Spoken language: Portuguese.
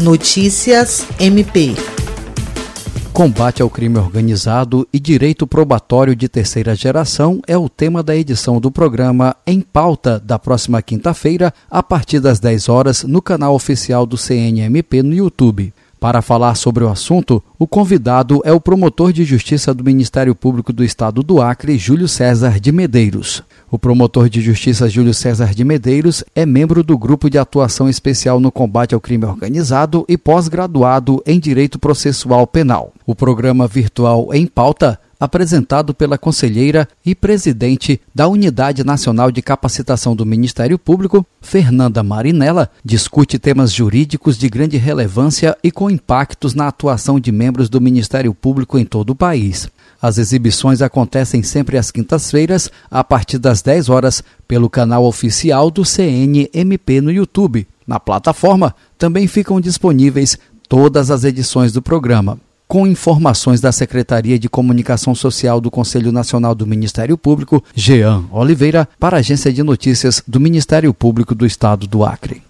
Notícias MP. Combate ao crime organizado e direito probatório de terceira geração é o tema da edição do programa Em Pauta da próxima quinta-feira, a partir das 10 horas, no canal oficial do CNMP no YouTube. Para falar sobre o assunto, o convidado é o promotor de justiça do Ministério Público do Estado do Acre, Júlio César de Medeiros. O promotor de justiça Júlio César de Medeiros é membro do Grupo de Atuação Especial no Combate ao Crime Organizado e pós-graduado em Direito Processual Penal. O programa virtual Em Pauta apresentado pela conselheira e presidente da Unidade Nacional de Capacitação do Ministério Público, Fernanda Marinella, discute temas jurídicos de grande relevância e com impactos na atuação de membros do Ministério Público em todo o país. As exibições acontecem sempre às quintas-feiras, a partir das 10 horas, pelo canal oficial do CNMP no YouTube. Na plataforma também ficam disponíveis todas as edições do programa com informações da Secretaria de Comunicação Social do Conselho Nacional do Ministério Público, Jean Oliveira, para a Agência de Notícias do Ministério Público do Estado do Acre.